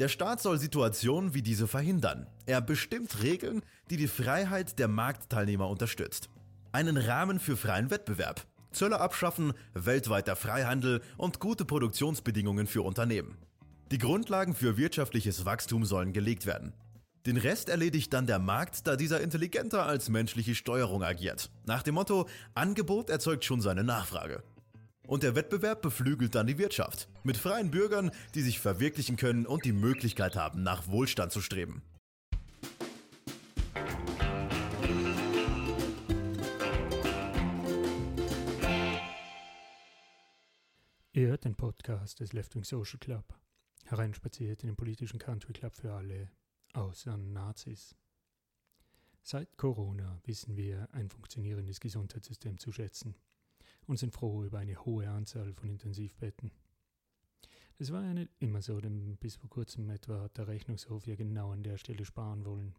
Der Staat soll Situationen wie diese verhindern. Er bestimmt Regeln, die die Freiheit der Marktteilnehmer unterstützt. Einen Rahmen für freien Wettbewerb, Zölle abschaffen, weltweiter Freihandel und gute Produktionsbedingungen für Unternehmen. Die Grundlagen für wirtschaftliches Wachstum sollen gelegt werden. Den Rest erledigt dann der Markt, da dieser intelligenter als menschliche Steuerung agiert. Nach dem Motto, Angebot erzeugt schon seine Nachfrage. Und der Wettbewerb beflügelt dann die Wirtschaft. Mit freien Bürgern, die sich verwirklichen können und die Möglichkeit haben, nach Wohlstand zu streben. Ihr hört den Podcast des Left Wing Social Club, hereinspaziert in den politischen Country Club für alle, außer Nazis. Seit Corona wissen wir ein funktionierendes Gesundheitssystem zu schätzen und sind froh über eine hohe Anzahl von Intensivbetten. Das war ja nicht immer so, denn bis vor kurzem etwa hat der Rechnungshof ja genau an der Stelle sparen wollen.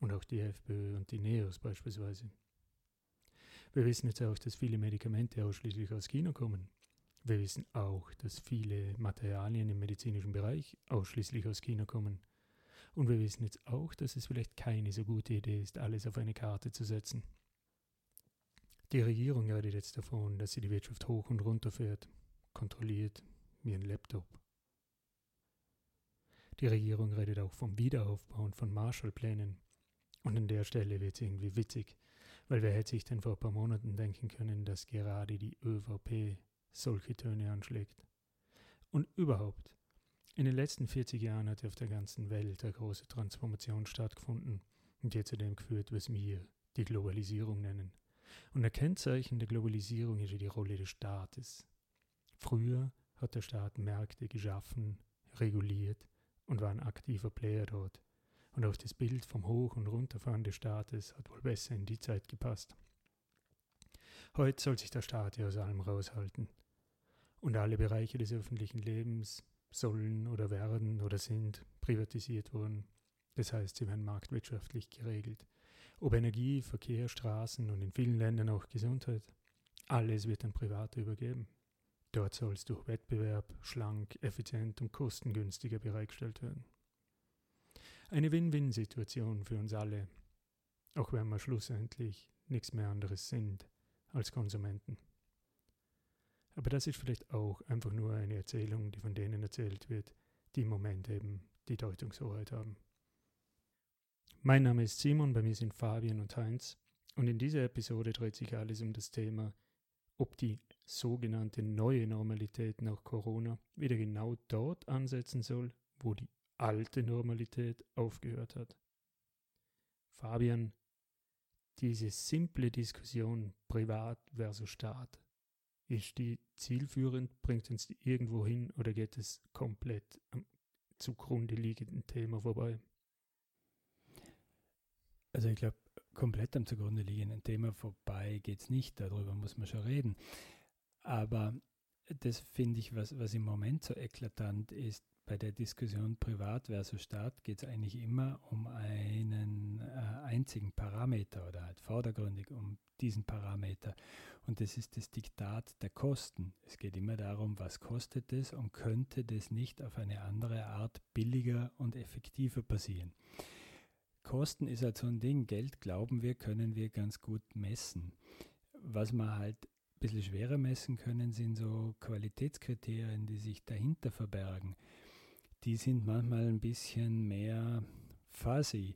Und auch die FPÖ und die NEOS beispielsweise. Wir wissen jetzt auch, dass viele Medikamente ausschließlich aus China kommen. Wir wissen auch, dass viele Materialien im medizinischen Bereich ausschließlich aus China kommen. Und wir wissen jetzt auch, dass es vielleicht keine so gute Idee ist, alles auf eine Karte zu setzen. Die Regierung redet jetzt davon, dass sie die Wirtschaft hoch und runter fährt, kontrolliert wie ein Laptop. Die Regierung redet auch vom Wiederaufbau und von Marshallplänen. Und an der Stelle wird es irgendwie witzig, weil wer hätte sich denn vor ein paar Monaten denken können, dass gerade die ÖVP solche Töne anschlägt. Und überhaupt, in den letzten 40 Jahren hat auf der ganzen Welt eine große Transformation stattgefunden und die zu dem geführt, was wir die Globalisierung nennen. Und ein Kennzeichen der Globalisierung ist ja die Rolle des Staates. Früher hat der Staat Märkte geschaffen, reguliert und war ein aktiver Player dort. Und auch das Bild vom Hoch- und Runterfahren des Staates hat wohl besser in die Zeit gepasst. Heute soll sich der Staat ja aus allem raushalten. Und alle Bereiche des öffentlichen Lebens sollen oder werden oder sind privatisiert worden. Das heißt, sie werden marktwirtschaftlich geregelt. Ob Energie, Verkehr, Straßen und in vielen Ländern auch Gesundheit. Alles wird an Private übergeben. Dort soll es durch Wettbewerb schlank, effizient und kostengünstiger bereitgestellt werden. Eine Win-Win-Situation für uns alle, auch wenn wir schlussendlich nichts mehr anderes sind als Konsumenten. Aber das ist vielleicht auch einfach nur eine Erzählung, die von denen erzählt wird, die im Moment eben die Deutungshoheit haben. Mein Name ist Simon, bei mir sind Fabian und Heinz und in dieser Episode dreht sich alles um das Thema, ob die sogenannte neue Normalität nach Corona wieder genau dort ansetzen soll, wo die alte Normalität aufgehört hat. Fabian, diese simple Diskussion Privat versus Staat, ist die zielführend, bringt uns die irgendwo hin oder geht es komplett am zugrunde liegenden Thema vorbei? Also ich glaube, komplett am zugrunde liegenden Thema vorbei geht es nicht, darüber muss man schon reden. Aber das finde ich, was, was im Moment so eklatant ist, bei der Diskussion Privat versus Staat geht es eigentlich immer um einen äh, einzigen Parameter oder halt vordergründig um diesen Parameter. Und das ist das Diktat der Kosten. Es geht immer darum, was kostet es und könnte das nicht auf eine andere Art billiger und effektiver passieren. Kosten ist halt so ein Ding. Geld, glauben wir, können wir ganz gut messen. Was wir halt ein bisschen schwerer messen können, sind so Qualitätskriterien, die sich dahinter verbergen. Die sind manchmal ein bisschen mehr fuzzy.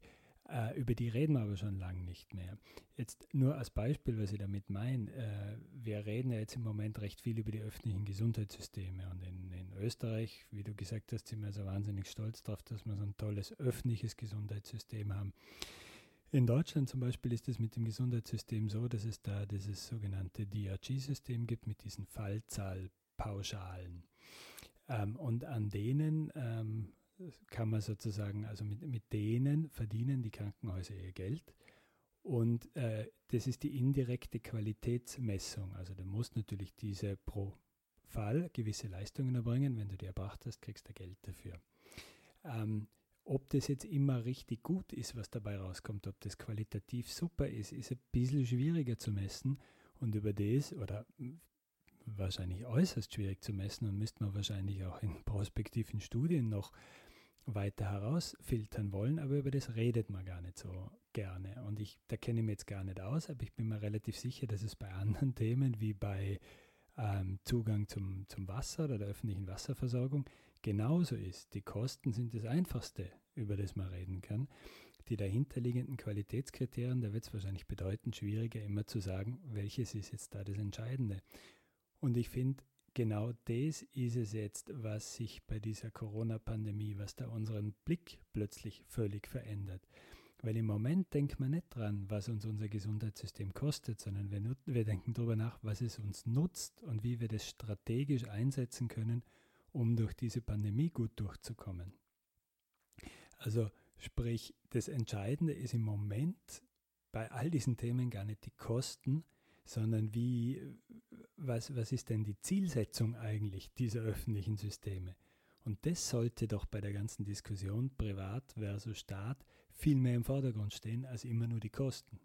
Äh, über die reden wir aber schon lange nicht mehr. Jetzt nur als Beispiel, was ich damit meine. Äh, wir reden ja jetzt im Moment recht viel über die öffentlichen Gesundheitssysteme. Und in, in, Österreich, wie du gesagt hast, sind wir so wahnsinnig stolz darauf, dass wir so ein tolles öffentliches Gesundheitssystem haben. In Deutschland zum Beispiel ist es mit dem Gesundheitssystem so, dass es da dieses sogenannte DRG-System gibt mit diesen Fallzahlpauschalen. Ähm, und an denen ähm, kann man sozusagen, also mit, mit denen verdienen die Krankenhäuser ihr Geld. Und äh, das ist die indirekte Qualitätsmessung. Also du musst natürlich diese pro Fall gewisse Leistungen erbringen. Wenn du die erbracht hast, kriegst du Geld dafür. Ähm, ob das jetzt immer richtig gut ist, was dabei rauskommt, ob das qualitativ super ist, ist ein bisschen schwieriger zu messen. Und über das, oder wahrscheinlich äußerst schwierig zu messen und müsste man wahrscheinlich auch in prospektiven Studien noch weiter herausfiltern wollen, aber über das redet man gar nicht so gerne. Und ich, da kenne ich mich jetzt gar nicht aus, aber ich bin mir relativ sicher, dass es bei anderen Themen wie bei ähm, Zugang zum, zum Wasser oder der öffentlichen Wasserversorgung genauso ist. Die Kosten sind das Einfachste, über das man reden kann. Die dahinterliegenden Qualitätskriterien, da wird es wahrscheinlich bedeutend schwieriger, immer zu sagen, welches ist jetzt da das Entscheidende. Und ich finde, genau das ist es jetzt, was sich bei dieser Corona-Pandemie, was da unseren Blick plötzlich völlig verändert. Weil im Moment denkt man nicht dran, was uns unser Gesundheitssystem kostet, sondern wir, wir denken darüber nach, was es uns nutzt und wie wir das strategisch einsetzen können, um durch diese Pandemie gut durchzukommen. Also sprich, das Entscheidende ist im Moment bei all diesen Themen gar nicht die Kosten, sondern wie, was, was ist denn die Zielsetzung eigentlich dieser öffentlichen Systeme? Und das sollte doch bei der ganzen Diskussion Privat versus Staat viel mehr im Vordergrund stehen als immer nur die Kosten.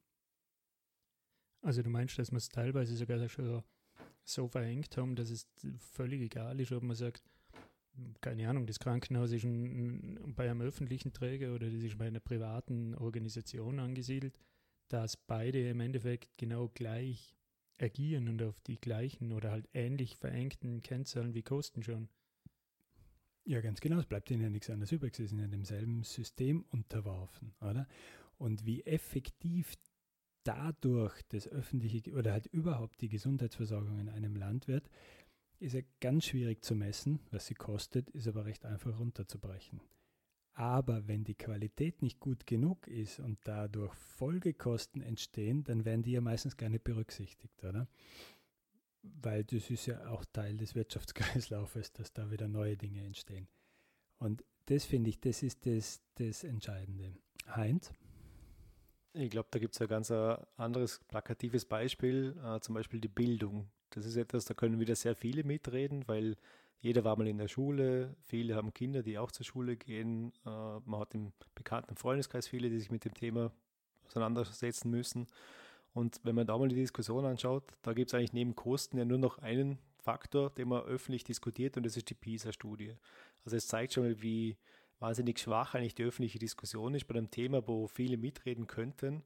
Also du meinst, dass man es teilweise sogar schon so verengt haben, dass es völlig egal ist, ob man sagt, keine Ahnung, das Krankenhaus ist ein, bei einem öffentlichen Träger oder das ist bei einer privaten Organisation angesiedelt, dass beide im Endeffekt genau gleich agieren und auf die gleichen oder halt ähnlich verengten Kennzahlen wie Kosten schon. Ja, ganz genau. Es bleibt ihnen ja nichts anderes übrig. Sie sind ja demselben System unterworfen, oder? Und wie effektiv dadurch das öffentliche oder halt überhaupt die Gesundheitsversorgung in einem Land wird, ist ja ganz schwierig zu messen. Was sie kostet, ist aber recht einfach runterzubrechen. Aber wenn die Qualität nicht gut genug ist und dadurch Folgekosten entstehen, dann werden die ja meistens gar nicht berücksichtigt, oder? weil das ist ja auch Teil des Wirtschaftskreislaufes, dass da wieder neue Dinge entstehen. Und das finde ich, das ist das, das Entscheidende. Heinz? Ich glaube, da gibt es ein ganz äh, anderes plakatives Beispiel, äh, zum Beispiel die Bildung. Das ist etwas, da können wieder sehr viele mitreden, weil jeder war mal in der Schule, viele haben Kinder, die auch zur Schule gehen. Äh, man hat im bekannten Freundeskreis viele, die sich mit dem Thema auseinandersetzen müssen. Und wenn man da mal die Diskussion anschaut, da gibt es eigentlich neben Kosten ja nur noch einen Faktor, den man öffentlich diskutiert, und das ist die PISA-Studie. Also es zeigt schon mal, wie wahnsinnig schwach eigentlich die öffentliche Diskussion ist bei einem Thema, wo viele mitreden könnten,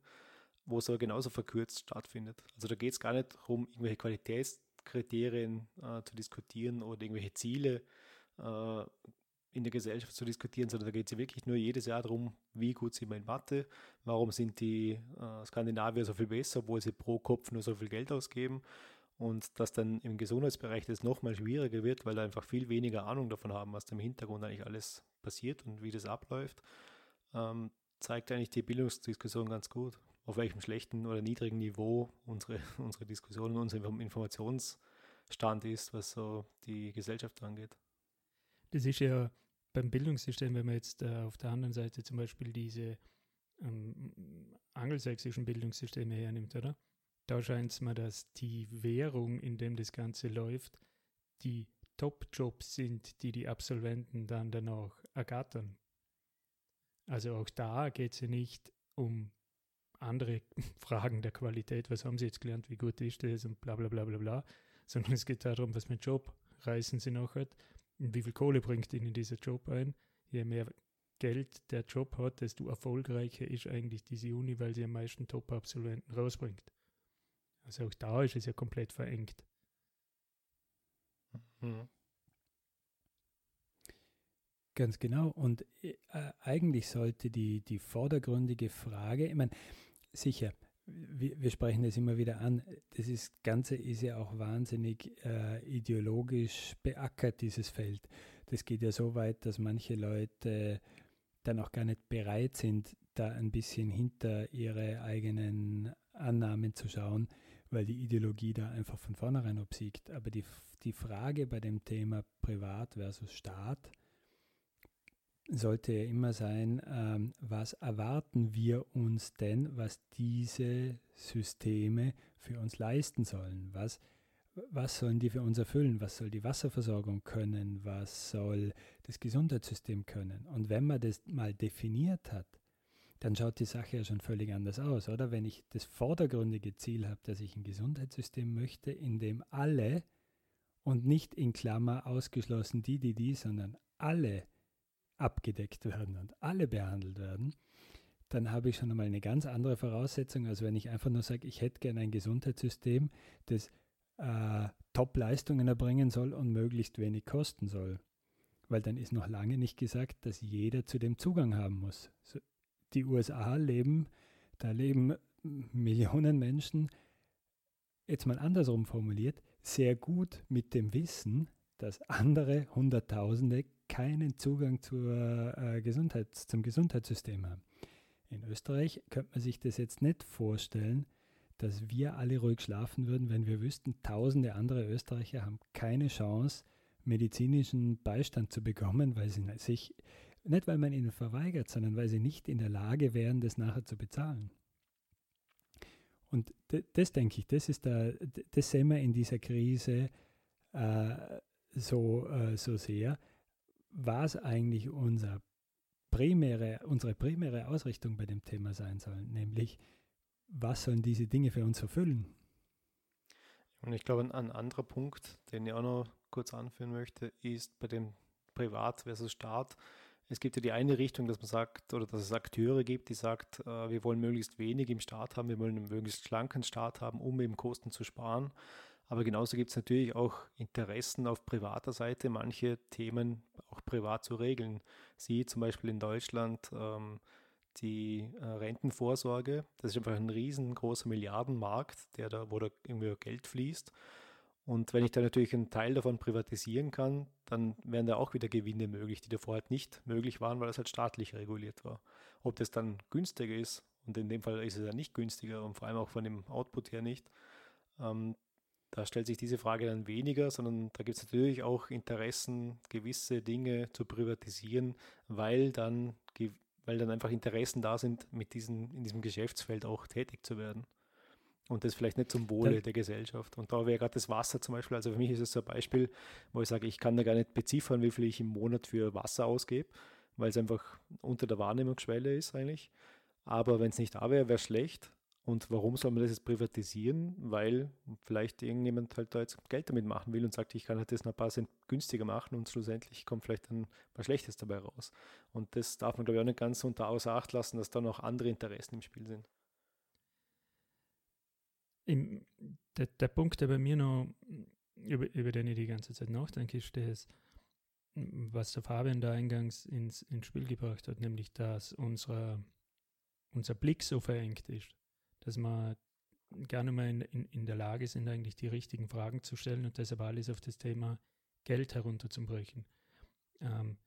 wo es aber genauso verkürzt stattfindet. Also da geht es gar nicht darum, irgendwelche Qualitätskriterien äh, zu diskutieren oder irgendwelche Ziele äh, in der Gesellschaft zu diskutieren, sondern da geht es ja wirklich nur jedes Jahr darum, wie gut sind wir in Mathe, warum sind die äh, Skandinavier so viel besser, obwohl sie pro Kopf nur so viel Geld ausgeben und dass dann im Gesundheitsbereich das nochmal schwieriger wird, weil da einfach viel weniger Ahnung davon haben, was da im Hintergrund eigentlich alles passiert und wie das abläuft, ähm, zeigt eigentlich die Bildungsdiskussion ganz gut, auf welchem schlechten oder niedrigen Niveau unsere, unsere Diskussion, unser Informationsstand ist, was so die Gesellschaft angeht. Das ist ja beim Bildungssystem, wenn man jetzt äh, auf der anderen Seite zum Beispiel diese ähm, angelsächsischen Bildungssysteme hernimmt, oder? Da scheint es mir, dass die Währung, in dem das Ganze läuft, die Top-Jobs sind, die die Absolventen dann danach ergattern. Also auch da geht es ja nicht um andere Fragen der Qualität, was haben sie jetzt gelernt, wie gut ist das und bla bla bla bla bla, sondern es geht darum, was mit Job reißen sie nachher wie viel Kohle bringt ihnen dieser Job ein. Je mehr Geld der Job hat, desto erfolgreicher ist eigentlich diese Uni, weil sie am meisten Top-Absolventen rausbringt. Also auch da ist es ja komplett verengt. Mhm. Ganz genau. Und äh, eigentlich sollte die, die vordergründige Frage, ich meine, sicher, wir, wir, sprechen das immer wieder an, das ist, Ganze ist ja auch wahnsinnig äh, ideologisch beackert, dieses Feld. Das geht ja so weit, dass manche Leute dann auch gar nicht bereit sind, da ein bisschen hinter ihre eigenen Annahmen zu schauen, weil die Ideologie da einfach von vornherein obsiegt. Aber die, die Frage bei dem Thema Privat versus Staat, sollte ja immer sein, ähm, was erwarten wir uns denn, was diese Systeme für uns leisten sollen? Was, was sollen die für uns erfüllen? Was soll die Wasserversorgung können? Was soll das Gesundheitssystem können? Und wenn man das mal definiert hat, dann schaut die Sache ja schon völlig anders aus, oder? Wenn ich das vordergründige Ziel habe, dass ich ein Gesundheitssystem möchte, in dem alle und nicht in Klammer ausgeschlossen die, die die, sondern alle abgedeckt werden und alle behandelt werden, dann habe ich schon einmal eine ganz andere Voraussetzung, als wenn ich einfach nur sage, ich hätte gerne ein Gesundheitssystem, das äh, Top-Leistungen erbringen soll und möglichst wenig kosten soll. Weil dann ist noch lange nicht gesagt, dass jeder zu dem Zugang haben muss. Die USA leben, da leben Millionen Menschen, jetzt mal andersrum formuliert, sehr gut mit dem Wissen, dass andere Hunderttausende keinen Zugang zur, äh, Gesundheits-, zum Gesundheitssystem haben. In Österreich könnte man sich das jetzt nicht vorstellen, dass wir alle ruhig schlafen würden, wenn wir wüssten, tausende andere Österreicher haben keine Chance, medizinischen Beistand zu bekommen, weil sie sich, nicht weil man ihnen verweigert, sondern weil sie nicht in der Lage wären, das nachher zu bezahlen. Und das denke ich, das ist da, das sehen wir in dieser Krise äh, so, äh, so sehr. Was eigentlich unser primäre, unsere primäre Ausrichtung bei dem Thema sein soll, nämlich was sollen diese Dinge für uns erfüllen? Und ich glaube, ein, anderer Punkt, den ich auch noch kurz anführen möchte, ist bei dem Privat versus Staat. Es gibt ja die eine Richtung, dass man sagt, oder dass es Akteure gibt, die sagt, äh, wir wollen möglichst wenig im Staat haben, wir wollen einen möglichst schlanken Staat haben, um eben Kosten zu sparen. Aber genauso gibt es natürlich auch Interessen auf privater Seite, manche Themen auch privat zu regeln. Sie zum Beispiel in Deutschland ähm, die äh, Rentenvorsorge, das ist einfach ein riesengroßer Milliardenmarkt, der da, wo da irgendwie Geld fließt. Und wenn ich da natürlich einen Teil davon privatisieren kann, dann wären da auch wieder Gewinne möglich, die davor halt nicht möglich waren, weil es halt staatlich reguliert war. Ob das dann günstiger ist, und in dem Fall ist es ja nicht günstiger und vor allem auch von dem Output her nicht, ähm, da stellt sich diese Frage dann weniger, sondern da gibt es natürlich auch Interessen, gewisse Dinge zu privatisieren, weil dann, weil dann einfach Interessen da sind, mit diesen, in diesem Geschäftsfeld auch tätig zu werden. Und das vielleicht nicht zum Wohle der Gesellschaft. Und da wäre gerade das Wasser zum Beispiel, also für mich ist es so ein Beispiel, wo ich sage, ich kann da gar nicht beziffern, wie viel ich im Monat für Wasser ausgebe, weil es einfach unter der Wahrnehmungsschwelle ist eigentlich. Aber wenn es nicht da wäre, wäre es schlecht. Und warum soll man das jetzt privatisieren? Weil vielleicht irgendjemand halt da jetzt Geld damit machen will und sagt, ich kann halt das ein paar Cent günstiger machen und schlussendlich kommt vielleicht dann was Schlechtes dabei raus. Und das darf man, glaube ich, auch nicht ganz unter außer Acht lassen, dass da noch andere Interessen im Spiel sind. Im, der, der, Punkt, der bei mir noch, über, über den ich die ganze Zeit nachdenke, ist das, was der Fabian da eingangs ins, ins Spiel gebracht hat, nämlich dass unser, unser Blick so verengt ist, dass wir gar nicht mehr in, in, in der Lage sind, eigentlich die richtigen Fragen zu stellen und deshalb alles auf das Thema Geld herunterzubrechen. Ähm,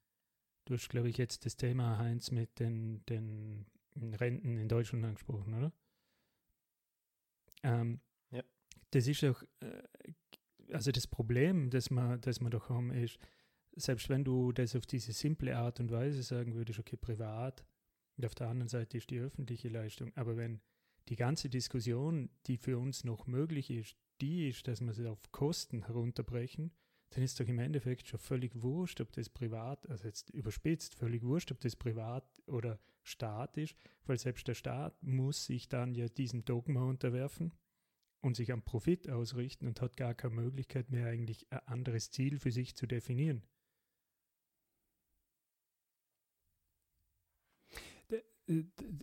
du hast, glaube ich, jetzt das Thema, Heinz, mit den, den Renten in Deutschland angesprochen, oder? Ähm, ja. Das ist auch, äh, also das Problem, das wir, das wir doch haben, ist, selbst wenn du das auf diese simple Art und Weise sagen würdest, okay, privat, und auf der anderen Seite ist die öffentliche Leistung, aber wenn die ganze Diskussion, die für uns noch möglich ist, die ist, dass wir sie auf Kosten herunterbrechen, dann ist doch im Endeffekt schon völlig wurscht, ob das privat, also jetzt überspitzt, völlig wurscht, ob das privat oder Staat ist, weil selbst der Staat muss sich dann ja diesem Dogma unterwerfen und sich am Profit ausrichten und hat gar keine Möglichkeit mehr eigentlich ein anderes Ziel für sich zu definieren.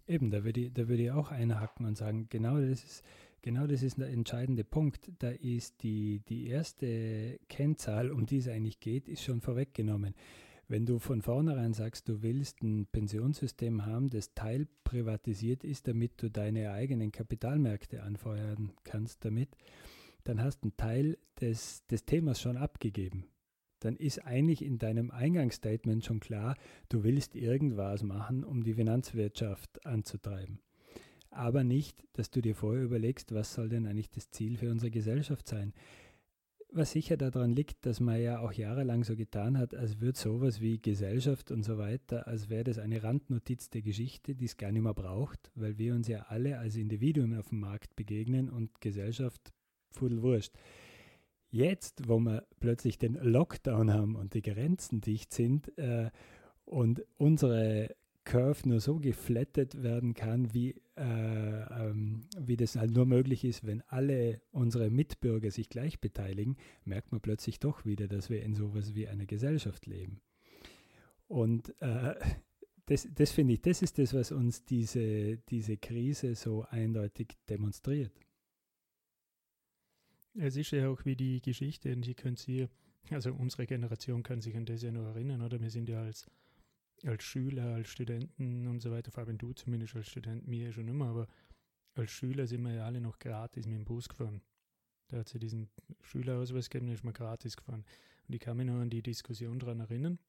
Eben, da würde ich, da würde ich auch einhaken und sagen, genau das ist, genau das ist der entscheidende Punkt. Da ist die, die erste Kennzahl, um die es eigentlich geht, ist schon vorweggenommen. Wenn du von vornherein sagst, du willst ein Pensionssystem haben, das teilprivatisiert ist, damit du deine eigenen Kapitalmärkte anfeuern kannst damit, dann hast du einen Teil des, des Themas schon abgegeben dann ist eigentlich in deinem Eingangsstatement schon klar, du willst irgendwas machen, um die Finanzwirtschaft anzutreiben. Aber nicht, dass du dir vorher überlegst, was soll denn eigentlich das Ziel für unsere Gesellschaft sein. Was sicher daran liegt, dass man ja auch jahrelang so getan hat, als würde sowas wie Gesellschaft und so weiter, als wäre das eine Randnotiz der Geschichte, die es gar nicht mehr braucht, weil wir uns ja alle als Individuen auf dem Markt begegnen und Gesellschaft wurscht. Jetzt, wo wir plötzlich den Lockdown haben und die Grenzen dicht sind äh, und unsere Curve nur so geflattet werden kann, wie, äh, ähm, wie das halt nur möglich ist, wenn alle unsere Mitbürger sich gleich beteiligen, merkt man plötzlich doch wieder, dass wir in sowas wie einer Gesellschaft leben. Und äh, das, das finde ich, das ist das, was uns diese, diese Krise so eindeutig demonstriert. Es ist ja auch wie die Geschichte, und die können Sie, also unsere Generation kann sich an das ja noch erinnern, oder? Wir sind ja als, als Schüler, als Studenten und so weiter, vor allem du zumindest als Student, mir schon immer, aber als Schüler sind wir ja alle noch gratis mit dem Bus gefahren. Da hat sie diesen Schülerausweis gegeben, da ist man gratis gefahren. Und ich kann mich noch an die Diskussion daran erinnern,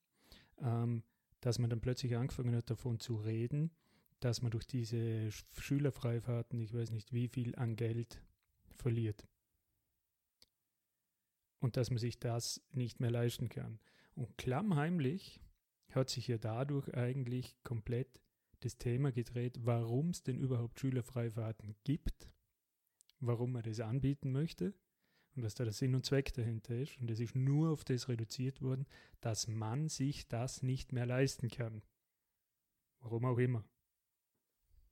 ähm, dass man dann plötzlich angefangen hat, davon zu reden, dass man durch diese Schülerfreifahrten, ich weiß nicht wie viel an Geld verliert. Und dass man sich das nicht mehr leisten kann. Und klammheimlich hat sich ja dadurch eigentlich komplett das Thema gedreht, warum es denn überhaupt Schülerfreifahrten gibt, warum man das anbieten möchte und was da der Sinn und Zweck dahinter ist. Und es ist nur auf das reduziert worden, dass man sich das nicht mehr leisten kann. Warum auch immer.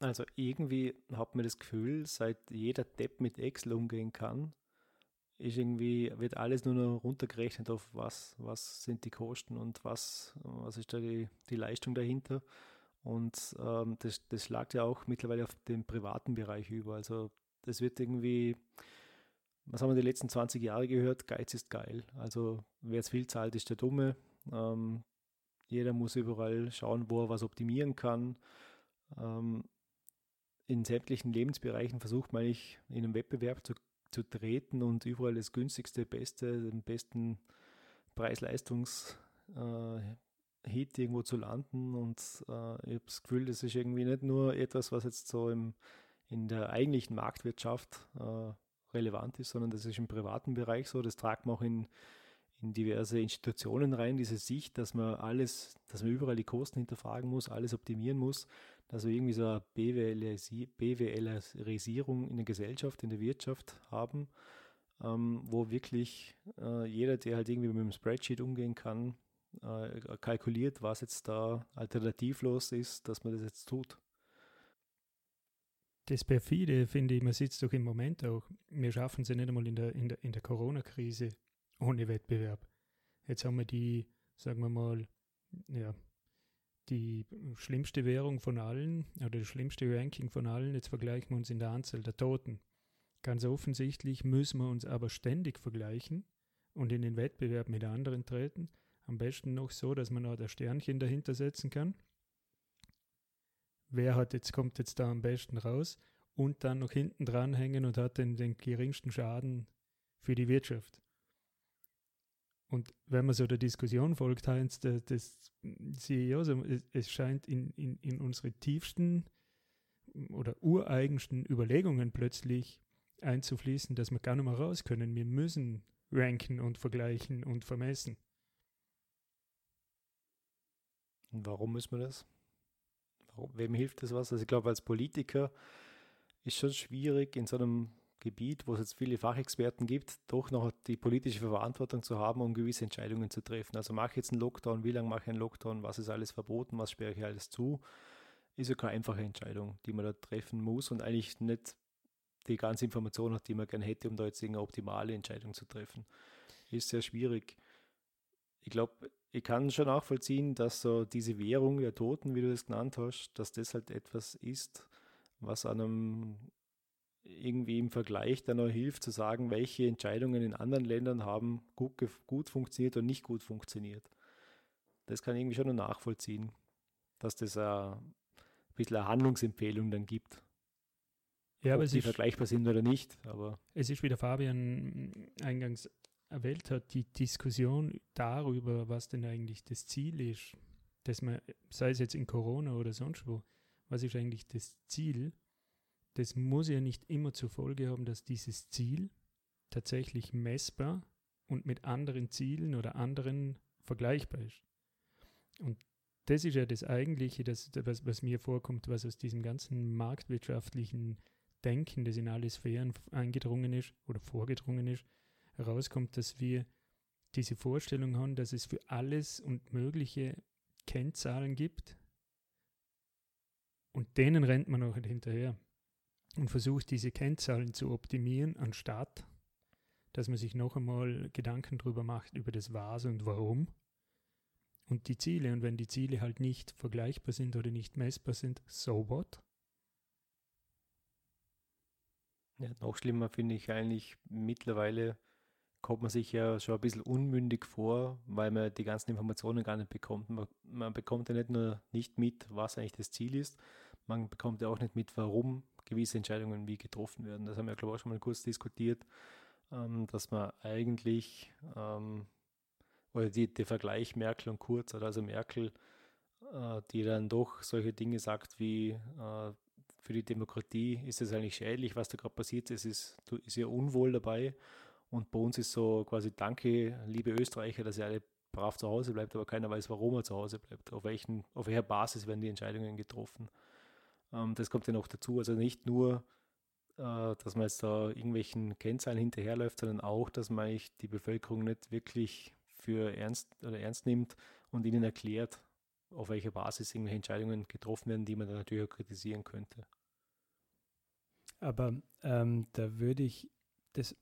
Also irgendwie hat man das Gefühl, seit jeder Depp mit Excel umgehen kann, ist irgendwie, wird alles nur noch runtergerechnet auf was, was sind die Kosten und was, was ist da die, die Leistung dahinter. Und ähm, das, das schlagt ja auch mittlerweile auf den privaten Bereich über. Also das wird irgendwie, was haben wir die letzten 20 Jahre gehört? Geiz ist geil. Also wer jetzt viel zahlt, ist der Dumme. Ähm, jeder muss überall schauen, wo er was optimieren kann. Ähm, in sämtlichen Lebensbereichen versucht man eigentlich in einem Wettbewerb zu, zu treten und überall das günstigste, beste, den besten Preis-Leistungs- äh, irgendwo zu landen. Und äh, ich habe das Gefühl, das ist irgendwie nicht nur etwas, was jetzt so im, in der eigentlichen Marktwirtschaft äh, relevant ist, sondern das ist im privaten Bereich so. Das tragt man auch in, in diverse Institutionen rein, diese Sicht, dass man alles, dass man überall die Kosten hinterfragen muss, alles optimieren muss, dass wir irgendwie so eine BWLisierung in der Gesellschaft, in der Wirtschaft haben, ähm, wo wirklich äh, jeder, der halt irgendwie mit dem Spreadsheet umgehen kann, äh, kalkuliert, was jetzt da alternativlos ist, dass man das jetzt tut. Das perfide, finde ich, man sieht es doch im Moment auch. Wir schaffen es ja nicht einmal in der, in der, in der Corona-Krise ohne Wettbewerb. Jetzt haben wir die, sagen wir mal, ja, die schlimmste Währung von allen oder das schlimmste Ranking von allen. Jetzt vergleichen wir uns in der Anzahl der Toten. Ganz offensichtlich müssen wir uns aber ständig vergleichen und in den Wettbewerb mit anderen treten. Am besten noch so, dass man noch das Sternchen dahinter setzen kann. Wer hat jetzt, kommt jetzt da am besten raus und dann noch hinten dranhängen und hat den, den geringsten Schaden für die Wirtschaft. Und wenn man so der Diskussion folgt, Heinz, des, des CEOs, es, es scheint in, in, in unsere tiefsten oder ureigensten Überlegungen plötzlich einzufließen, dass wir gar nicht mehr raus können. Wir müssen ranken und vergleichen und vermessen. Und warum müssen wir das? Warum, wem hilft das was? Also ich glaube, als Politiker ist schon schwierig in so einem Gebiet, wo es jetzt viele Fachexperten gibt, doch noch die politische Verantwortung zu haben, um gewisse Entscheidungen zu treffen. Also mache ich jetzt einen Lockdown, wie lange mache ich einen Lockdown, was ist alles verboten, was sperre ich alles zu, ist ja keine einfache Entscheidung, die man da treffen muss und eigentlich nicht die ganze Information hat, die man gerne hätte, um da jetzt eine optimale Entscheidung zu treffen. Ist sehr schwierig. Ich glaube, ich kann schon nachvollziehen, dass so diese Währung der Toten, wie du das genannt hast, dass das halt etwas ist, was einem irgendwie im Vergleich dann auch hilft zu sagen, welche Entscheidungen in anderen Ländern haben gut, gut funktioniert und nicht gut funktioniert. Das kann ich irgendwie schon noch nachvollziehen, dass das ein bisschen eine Handlungsempfehlung dann gibt. Ja, aber ob sie vergleichbar sind oder nicht. Aber es ist, wie der Fabian eingangs erwähnt hat, die Diskussion darüber, was denn eigentlich das Ziel ist, dass man, sei es jetzt in Corona oder sonst wo, was ist eigentlich das Ziel, das muss ja nicht immer zur Folge haben, dass dieses Ziel tatsächlich messbar und mit anderen Zielen oder anderen vergleichbar ist. Und das ist ja das Eigentliche, das, was, was mir vorkommt, was aus diesem ganzen marktwirtschaftlichen Denken, das in alle Sphären eingedrungen ist oder vorgedrungen ist, herauskommt, dass wir diese Vorstellung haben, dass es für alles und mögliche Kennzahlen gibt und denen rennt man auch hinterher und versucht diese Kennzahlen zu optimieren, anstatt dass man sich noch einmal Gedanken darüber macht, über das Was und Warum und die Ziele. Und wenn die Ziele halt nicht vergleichbar sind oder nicht messbar sind, so what? Ja, noch schlimmer finde ich eigentlich mittlerweile kommt man sich ja schon ein bisschen unmündig vor, weil man die ganzen Informationen gar nicht bekommt. Man, man, bekommt ja nicht nur nicht mit, was eigentlich das Ziel ist, man bekommt ja auch nicht mit, warum gewisse Entscheidungen wie getroffen werden. Das haben wir, glaube ich, auch schon mal kurz diskutiert, ähm, dass man eigentlich, ähm, oder die, der Vergleich Merkel und Kurz, also Merkel, äh, die dann doch solche Dinge sagt wie, äh, für die Demokratie ist es eigentlich schädlich, was da gerade passiert. Es ist, ist ja unwohl dabei. Und bei uns ist so quasi Danke, liebe Österreicher, dass ihr alle brav zu Hause bleibt, aber keiner weiß, warum er zu Hause bleibt. Auf, welchen, auf welcher Basis werden die Entscheidungen getroffen. Ähm, das kommt ja noch dazu. Also nicht nur, äh, dass man jetzt da irgendwelchen Kennzahlen hinterherläuft, sondern auch, dass man eigentlich die Bevölkerung nicht wirklich für ernst oder ernst nimmt und ihnen erklärt, auf welcher Basis irgendwelche Entscheidungen getroffen werden, die man dann natürlich auch kritisieren könnte. Aber ähm, da würde ich das,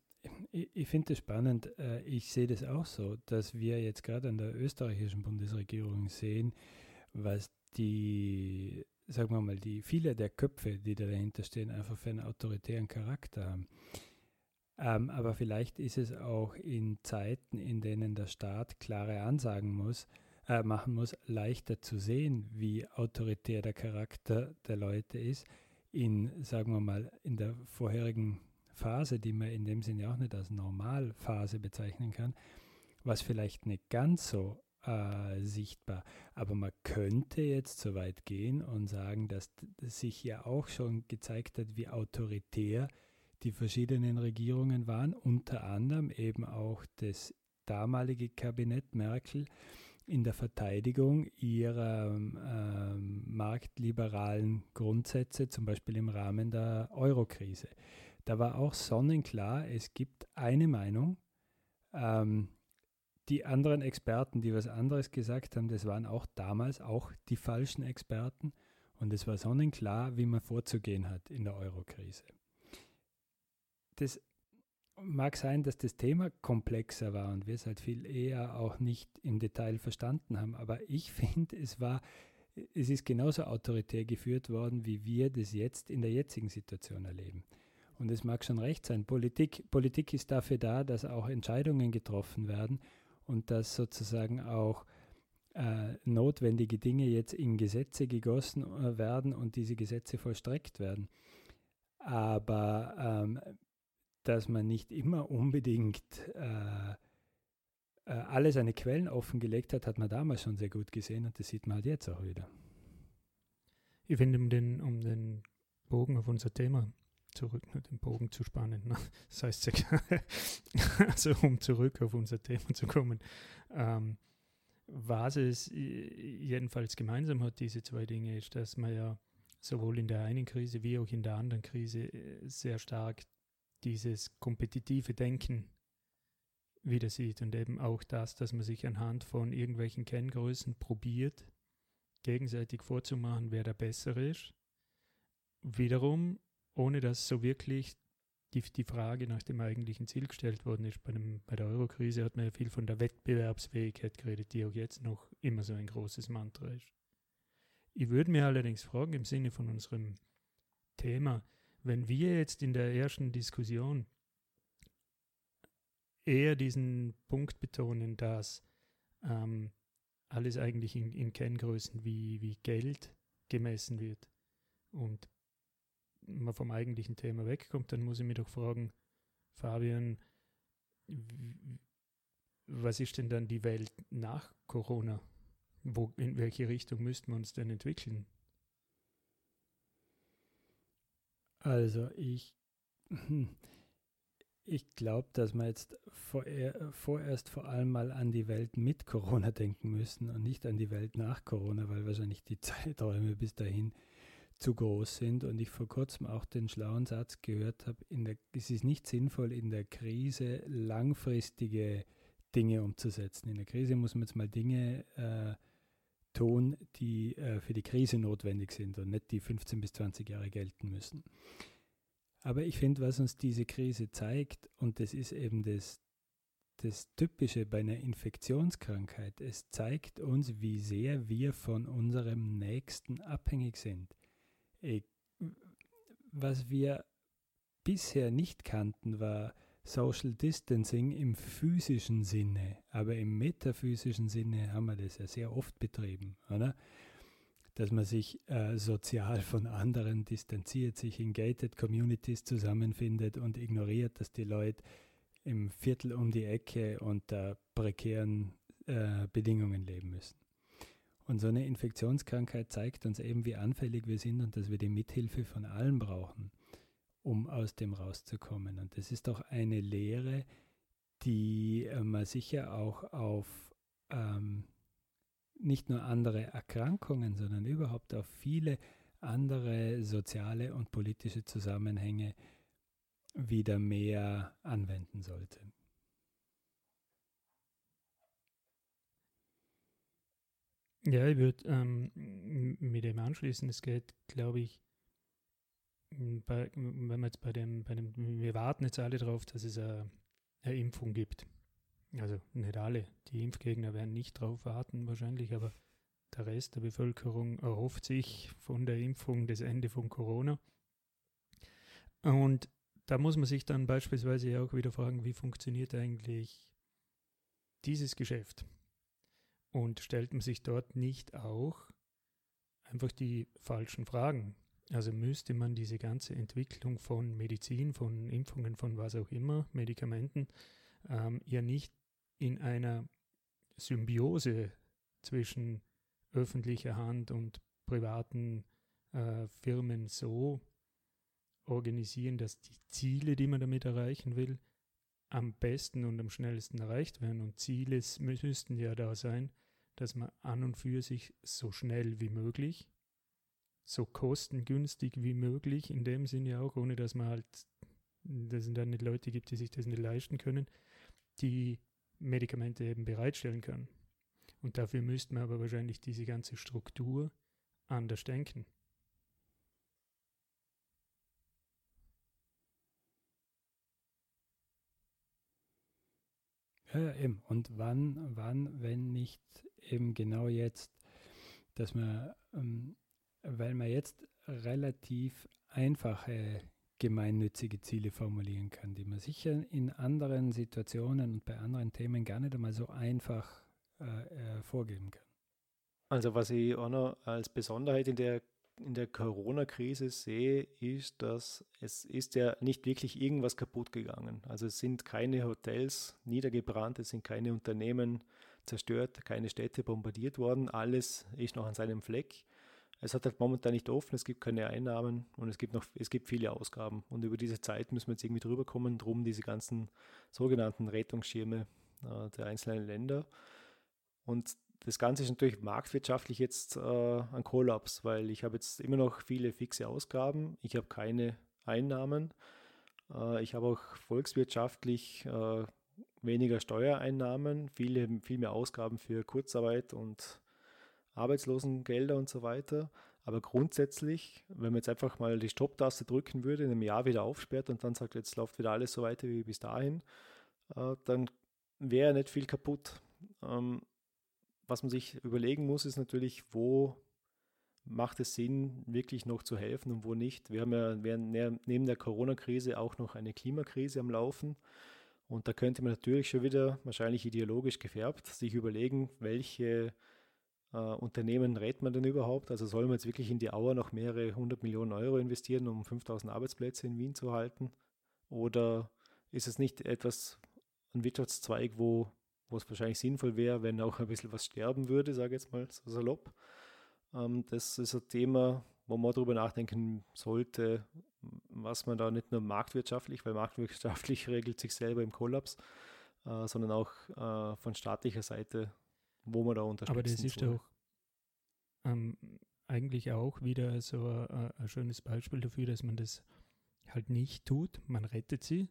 ich, ich finde das spannend. Äh, ich sehe das auch so, dass wir jetzt gerade an der österreichischen Bundesregierung sehen, was die, sagen wir mal, die viele der Köpfe, die da dahinter stehen, einfach für einen autoritären Charakter haben. Ähm, aber vielleicht ist es auch in Zeiten, in denen der Staat klare Ansagen muss, äh, machen muss, leichter zu sehen, wie autoritär der Charakter der Leute ist. In, sagen wir mal, in der vorherigen Phase, die man in dem Sinne auch nicht als Normalphase bezeichnen kann, was vielleicht nicht ganz so äh, sichtbar. Aber man könnte jetzt so weit gehen und sagen, dass sich ja auch schon gezeigt hat, wie autoritär die verschiedenen Regierungen waren, unter anderem eben auch das damalige Kabinett Merkel, in der Verteidigung ihrer ähm, marktliberalen Grundsätze, zum Beispiel im Rahmen der Eurokrise. Da war auch sonnenklar, es gibt eine Meinung. Ähm, die anderen Experten, die was anderes gesagt haben, das waren auch damals auch die falschen Experten. Und es war sonnenklar, wie man vorzugehen hat in der Eurokrise. Das mag sein, dass das Thema komplexer war und wir es halt viel eher auch nicht im Detail verstanden haben, aber ich finde, es war, es ist genauso autoritär geführt worden, wie wir das jetzt in der jetzigen Situation erleben. Und es mag schon recht sein, Politik, Politik ist dafür da, dass auch Entscheidungen getroffen werden und dass sozusagen auch äh, notwendige Dinge jetzt in Gesetze gegossen äh, werden und diese Gesetze vollstreckt werden. Aber ähm, dass man nicht immer unbedingt äh, äh, alle seine Quellen offengelegt hat, hat man damals schon sehr gut gesehen und das sieht man halt jetzt auch wieder. Ich finde, um den, um den Bogen auf unser Thema zurück, nur den Bogen zu spannen, ne? das heißt, also um zurück auf unser Thema zu kommen, ähm, was es jedenfalls gemeinsam hat, diese zwei Dinge, ist, dass man ja sowohl in der einen Krise wie auch in der anderen Krise äh, sehr stark dieses kompetitive Denken wieder sieht und eben auch das, dass man sich anhand von irgendwelchen Kenngrößen probiert, gegenseitig vorzumachen, wer der Bessere ist. Wiederum, ohne dass so wirklich die, die Frage nach dem eigentlichen Ziel gestellt worden ist. Bei, dem, bei der Eurokrise hat man ja viel von der Wettbewerbsfähigkeit geredet, die auch jetzt noch immer so ein großes Mantra ist. Ich würde mir allerdings fragen, im Sinne von unserem Thema, wenn wir jetzt in der ersten Diskussion eher diesen Punkt betonen, dass ähm, alles eigentlich in, in Kenngrößen wie, wie Geld gemessen wird und man vom eigentlichen Thema wegkommt, dann muss ich mich doch fragen, Fabian, was ist denn dann die Welt nach Corona? Wo, in welche Richtung müssten wir uns denn entwickeln? Also ich, ich glaube, dass wir jetzt vorerst vor allem mal an die Welt mit Corona denken müssen und nicht an die Welt nach Corona, weil wahrscheinlich die Zeiträume bis dahin zu groß sind. Und ich vor kurzem auch den schlauen Satz gehört habe, es ist nicht sinnvoll, in der Krise langfristige Dinge umzusetzen. In der Krise muss man jetzt mal Dinge äh, tun, die äh, für die Krise notwendig sind und nicht die 15 bis 20 Jahre gelten müssen. Aber ich finde, was uns diese Krise zeigt, und das ist eben das, das Typische bei einer Infektionskrankheit. Es zeigt uns, wie sehr wir von unserem Nächsten abhängig sind. Was wir bisher nicht kannten, war Social Distancing im physischen Sinne, aber im metaphysischen Sinne haben wir das ja sehr oft betrieben, oder? Dass man sich äh, sozial von anderen distanziert, sich in gated Communities zusammenfindet und ignoriert, dass die Leute im Viertel um die Ecke unter prekären äh, Bedingungen leben müssen. Und so eine Infektionskrankheit zeigt uns eben, wie anfällig wir sind und dass wir die Mithilfe von allen brauchen, um aus dem rauszukommen. Und das ist doch eine Lehre, die äh, man sicher auch auf ähm, nicht nur andere Erkrankungen, sondern überhaupt auf viele andere soziale und politische Zusammenhänge wieder mehr anwenden sollte. Ja, ich würde ähm, mit dem anschließen. Es geht, glaube ich, bei, wenn wir jetzt bei dem, bei dem, wir warten jetzt alle darauf, dass es eine, eine Impfung gibt. Also nicht alle. Die Impfgegner werden nicht darauf warten wahrscheinlich, aber der Rest der Bevölkerung erhofft sich von der Impfung das Ende von Corona. Und da muss man sich dann beispielsweise auch wieder fragen, wie funktioniert eigentlich dieses Geschäft? Und stellt man sich dort nicht auch einfach die falschen Fragen? Also müsste man diese ganze Entwicklung von Medizin, von Impfungen, von was auch immer, Medikamenten, ähm, ja nicht in einer Symbiose zwischen öffentlicher Hand und privaten äh, Firmen so organisieren, dass die Ziele, die man damit erreichen will, am besten und am schnellsten erreicht werden. Und Ziele müssten ja da sein, dass man an und für sich so schnell wie möglich, so kostengünstig wie möglich, in dem Sinne auch, ohne dass man halt, dass es dann nicht Leute gibt, die sich das nicht leisten können, die Medikamente eben bereitstellen kann. Und dafür müsste man aber wahrscheinlich diese ganze Struktur anders denken. Eben. Und wann, wann, wenn nicht eben genau jetzt, dass man, ähm, weil man jetzt relativ einfache gemeinnützige Ziele formulieren kann, die man sicher in anderen Situationen und bei anderen Themen gar nicht einmal so einfach äh, äh, vorgeben kann. Also was ich auch noch als Besonderheit in der in der Corona-Krise sehe, ist, dass es ist ja nicht wirklich irgendwas kaputt gegangen. Also es sind keine Hotels niedergebrannt, es sind keine Unternehmen zerstört, keine Städte bombardiert worden. Alles ist noch an seinem Fleck. Es hat halt momentan nicht offen, es gibt keine Einnahmen und es gibt noch, es gibt viele Ausgaben. Und über diese Zeit müssen wir jetzt irgendwie drüber kommen, drum diese ganzen sogenannten Rettungsschirme äh, der einzelnen Länder. Und das Ganze ist natürlich marktwirtschaftlich jetzt äh, ein Kollaps, weil ich habe jetzt immer noch viele fixe Ausgaben, ich habe keine Einnahmen, äh, ich habe auch volkswirtschaftlich äh, weniger Steuereinnahmen, viele, viel mehr Ausgaben für Kurzarbeit und Arbeitslosengelder und so weiter. Aber grundsätzlich, wenn man jetzt einfach mal die Stopptaste drücken würde, in einem Jahr wieder aufsperrt und dann sagt, jetzt läuft wieder alles so weiter wie bis dahin, äh, dann wäre nicht viel kaputt. Ähm, was man sich überlegen muss, ist natürlich, wo macht es Sinn, wirklich noch zu helfen und wo nicht. Wir haben ja neben der Corona-Krise auch noch eine Klimakrise am Laufen. Und da könnte man natürlich schon wieder, wahrscheinlich ideologisch gefärbt, sich überlegen, welche äh, Unternehmen rät man denn überhaupt? Also soll man jetzt wirklich in die Auer noch mehrere hundert Millionen Euro investieren, um 5000 Arbeitsplätze in Wien zu halten? Oder ist es nicht etwas, ein Wirtschaftszweig, wo wo es wahrscheinlich sinnvoll wäre, wenn auch ein bisschen was sterben würde, sage ich jetzt mal so salopp. Ähm, das ist ein Thema, wo man darüber nachdenken sollte, was man da nicht nur marktwirtschaftlich, weil marktwirtschaftlich regelt sich selber im Kollaps, äh, sondern auch äh, von staatlicher Seite, wo man da unterstützt. Aber das ist soll. doch ähm, eigentlich auch wieder so ein, ein schönes Beispiel dafür, dass man das halt nicht tut. Man rettet sie,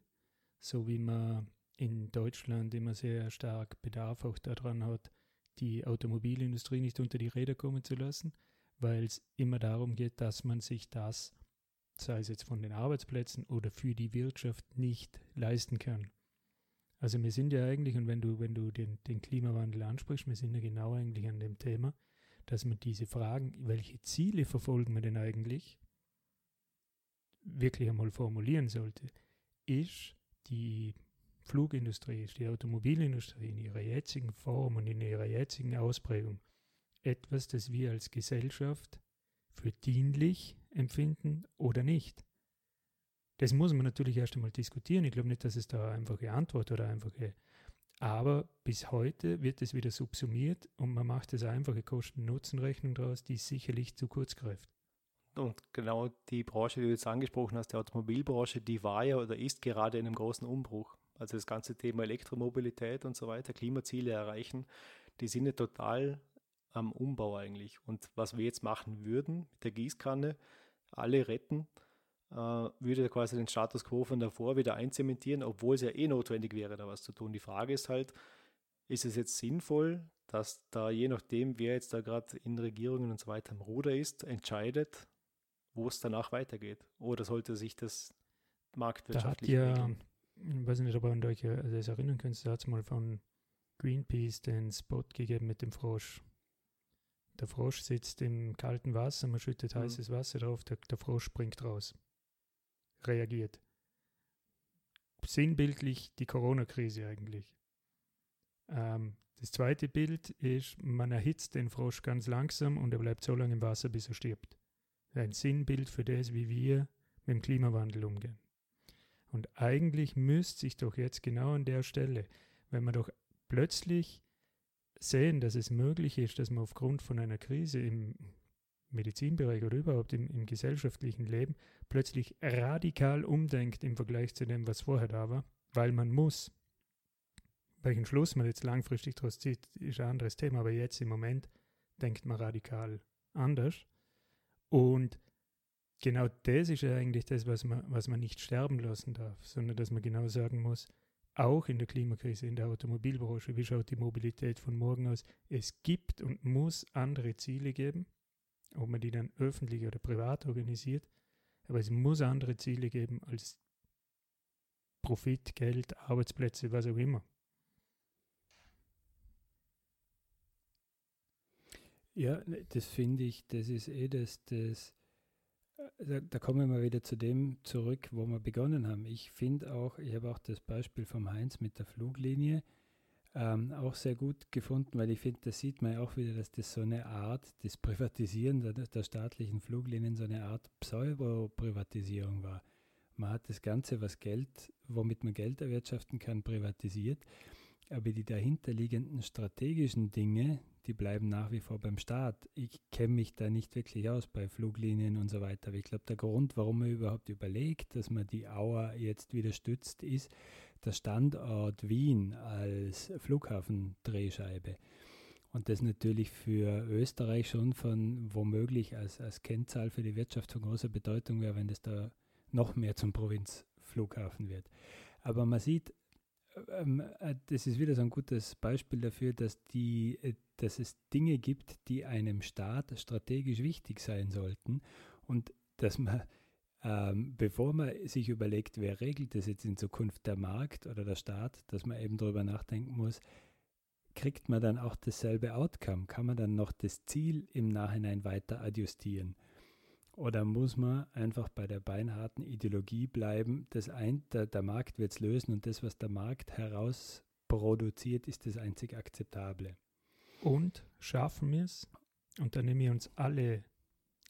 so wie man in Deutschland immer sehr stark Bedarf auch daran hat, die Automobilindustrie nicht unter die Räder kommen zu lassen, weil es immer darum geht, dass man sich das, sei es jetzt von den Arbeitsplätzen oder für die Wirtschaft, nicht leisten kann. Also wir sind ja eigentlich, und wenn du, wenn du den, den Klimawandel ansprichst, wir sind ja genau eigentlich an dem Thema, dass man diese Fragen, welche Ziele verfolgen wir denn eigentlich, wirklich einmal formulieren sollte. Ist die Flugindustrie, ist die Automobilindustrie in ihrer jetzigen Form und in ihrer jetzigen Ausprägung etwas, das wir als Gesellschaft für dienlich empfinden oder nicht? Das muss man natürlich erst einmal diskutieren. Ich glaube nicht, dass es da eine einfache Antwort oder einfache. Aber bis heute wird es wieder subsumiert und man macht es einfache Kosten-Nutzen-Rechnung daraus, die sicherlich zu kurz greift. Und genau die Branche, die du jetzt angesprochen hast, die Automobilbranche, die war ja oder ist gerade in einem großen Umbruch. Also das ganze Thema Elektromobilität und so weiter, Klimaziele erreichen, die sind ja total am Umbau eigentlich. Und was wir jetzt machen würden mit der Gießkanne, alle retten, äh, würde quasi den Status quo von davor wieder einzementieren, obwohl es ja eh notwendig wäre, da was zu tun. Die Frage ist halt, ist es jetzt sinnvoll, dass da je nachdem, wer jetzt da gerade in Regierungen und so weiter am Ruder ist, entscheidet, wo es danach weitergeht? Oder sollte sich das marktwirtschaftlich da hat ja, Ich weiß nicht, ob ihr euch das erinnern könnt, da hat es mal von Greenpeace den Spot gegeben mit dem Frosch. Der Frosch sitzt im kalten Wasser, man schüttet mhm. heißes Wasser drauf, der, der Frosch springt raus reagiert. Sinnbildlich die Corona-Krise eigentlich. Ähm, das zweite Bild ist, man erhitzt den Frosch ganz langsam und er bleibt so lange im Wasser, bis er stirbt. Ein Sinnbild für das, wie wir mit dem Klimawandel umgehen. Und eigentlich müsste sich doch jetzt genau an der Stelle, wenn man doch plötzlich sehen, dass es möglich ist, dass man aufgrund von einer Krise im Medizinbereich oder überhaupt im, im gesellschaftlichen Leben plötzlich radikal umdenkt im Vergleich zu dem, was vorher da war, weil man muss. Welchen Schluss man jetzt langfristig daraus zieht, ist ein anderes Thema, aber jetzt im Moment denkt man radikal anders. Und genau das ist ja eigentlich das, was man, was man nicht sterben lassen darf, sondern dass man genau sagen muss, auch in der Klimakrise, in der Automobilbranche, wie schaut die Mobilität von morgen aus? Es gibt und muss andere Ziele geben ob man die dann öffentlich oder privat organisiert. Aber es muss andere Ziele geben als Profit, Geld, Arbeitsplätze, was auch immer. Ja, das finde ich, das ist eh das, das da, kommen wir wieder zu dem zurück, wo wir begonnen haben. Ich finde auch, ich habe auch das Beispiel vom Heinz mit der Fluglinie ähm, auch sehr gut gefunden, weil ich finde, da sieht man ja auch wieder, dass das so eine Art, das Privatisieren der, der staatlichen Fluglinien so eine Art Pseudo-Privatisierung war. Man hat das Ganze, was Geld, womit man Geld erwirtschaften kann, privatisiert, aber die dahinterliegenden strategischen Dinge, die bleiben nach wie vor beim Staat. Ich kenne mich da nicht wirklich aus bei Fluglinien und so weiter. Aber ich glaube, der Grund, warum man überhaupt überlegt, dass man die Auer jetzt wieder stützt, ist, der Standort Wien als Flughafendrehscheibe. Und das natürlich für Österreich schon von womöglich als, als Kennzahl für die Wirtschaft von großer Bedeutung wäre, wenn das da noch mehr zum Provinzflughafen wird. Aber man sieht, das ist wieder so ein gutes Beispiel dafür, dass, die, äh, dass es Dinge gibt, die einem Staat strategisch wichtig sein sollten und dass man ähm, bevor man sich überlegt, wer regelt das jetzt in Zukunft, der Markt oder der Staat, dass man eben darüber nachdenken muss, kriegt man dann auch dasselbe Outcome? Kann man dann noch das Ziel im Nachhinein weiter adjustieren? Oder muss man einfach bei der beinharten Ideologie bleiben, das ein, der, der Markt wird es lösen und das, was der Markt herausproduziert, ist das einzig Akzeptable? Und schaffen wir es, und da nehmen wir uns alle,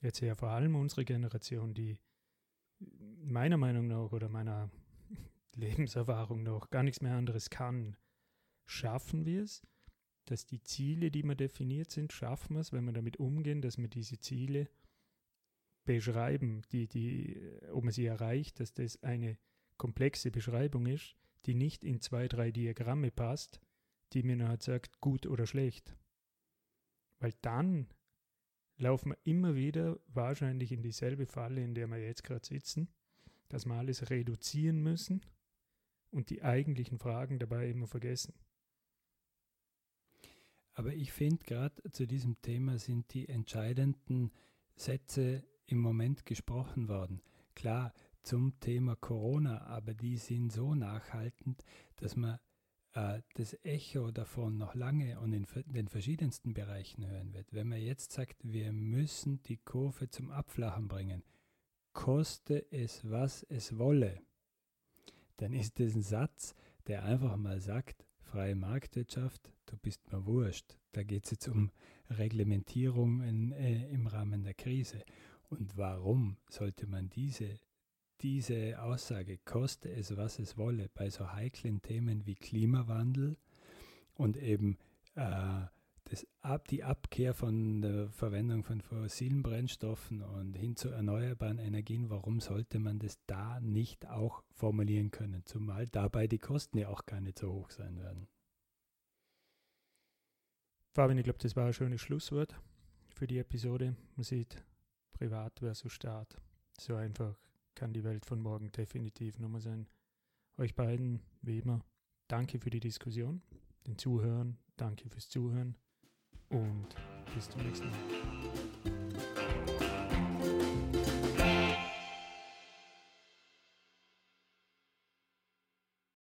jetzt ja vor allem unsere Generation, die meiner Meinung nach oder meiner Lebenserfahrung nach gar nichts mehr anderes kann, schaffen wir es, dass die Ziele, die wir definiert sind, schaffen wir es, wenn wir damit umgehen, dass wir diese Ziele beschreiben, die, die, ob man sie erreicht, dass das eine komplexe Beschreibung ist, die nicht in zwei, drei Diagramme passt, die mir nachher sagt, gut oder schlecht. Weil dann laufen wir immer wieder wahrscheinlich in dieselbe Falle, in der wir jetzt gerade sitzen, dass wir alles reduzieren müssen und die eigentlichen Fragen dabei immer vergessen. Aber ich finde gerade zu diesem Thema sind die entscheidenden Sätze im Moment gesprochen worden. Klar, zum Thema Corona, aber die sind so nachhaltend, dass man äh, das Echo davon noch lange und in den verschiedensten Bereichen hören wird. Wenn man jetzt sagt, wir müssen die Kurve zum Abflachen bringen, koste es, was es wolle, dann ist das ein Satz, der einfach mal sagt, freie Marktwirtschaft, du bist mir wurscht. Da geht es jetzt um Reglementierungen äh, im Rahmen der Krise. Und warum sollte man diese diese Aussage, koste es, was es wolle, bei so heiklen Themen wie Klimawandel und eben äh, das Ab, die Abkehr von der Verwendung von fossilen Brennstoffen und hin zu erneuerbaren Energien, warum sollte man das da nicht auch formulieren können? Zumal dabei die Kosten ja auch gar nicht so hoch sein werden. Fabian, ich glaube, das war ein schönes Schlusswort für die Episode. Man sieht Privat versus Staat. So einfach kann die Welt von morgen definitiv nochmal sein. Euch beiden, wie immer, danke für die Diskussion, den Zuhörern, danke fürs Zuhören und bis zum nächsten Mal.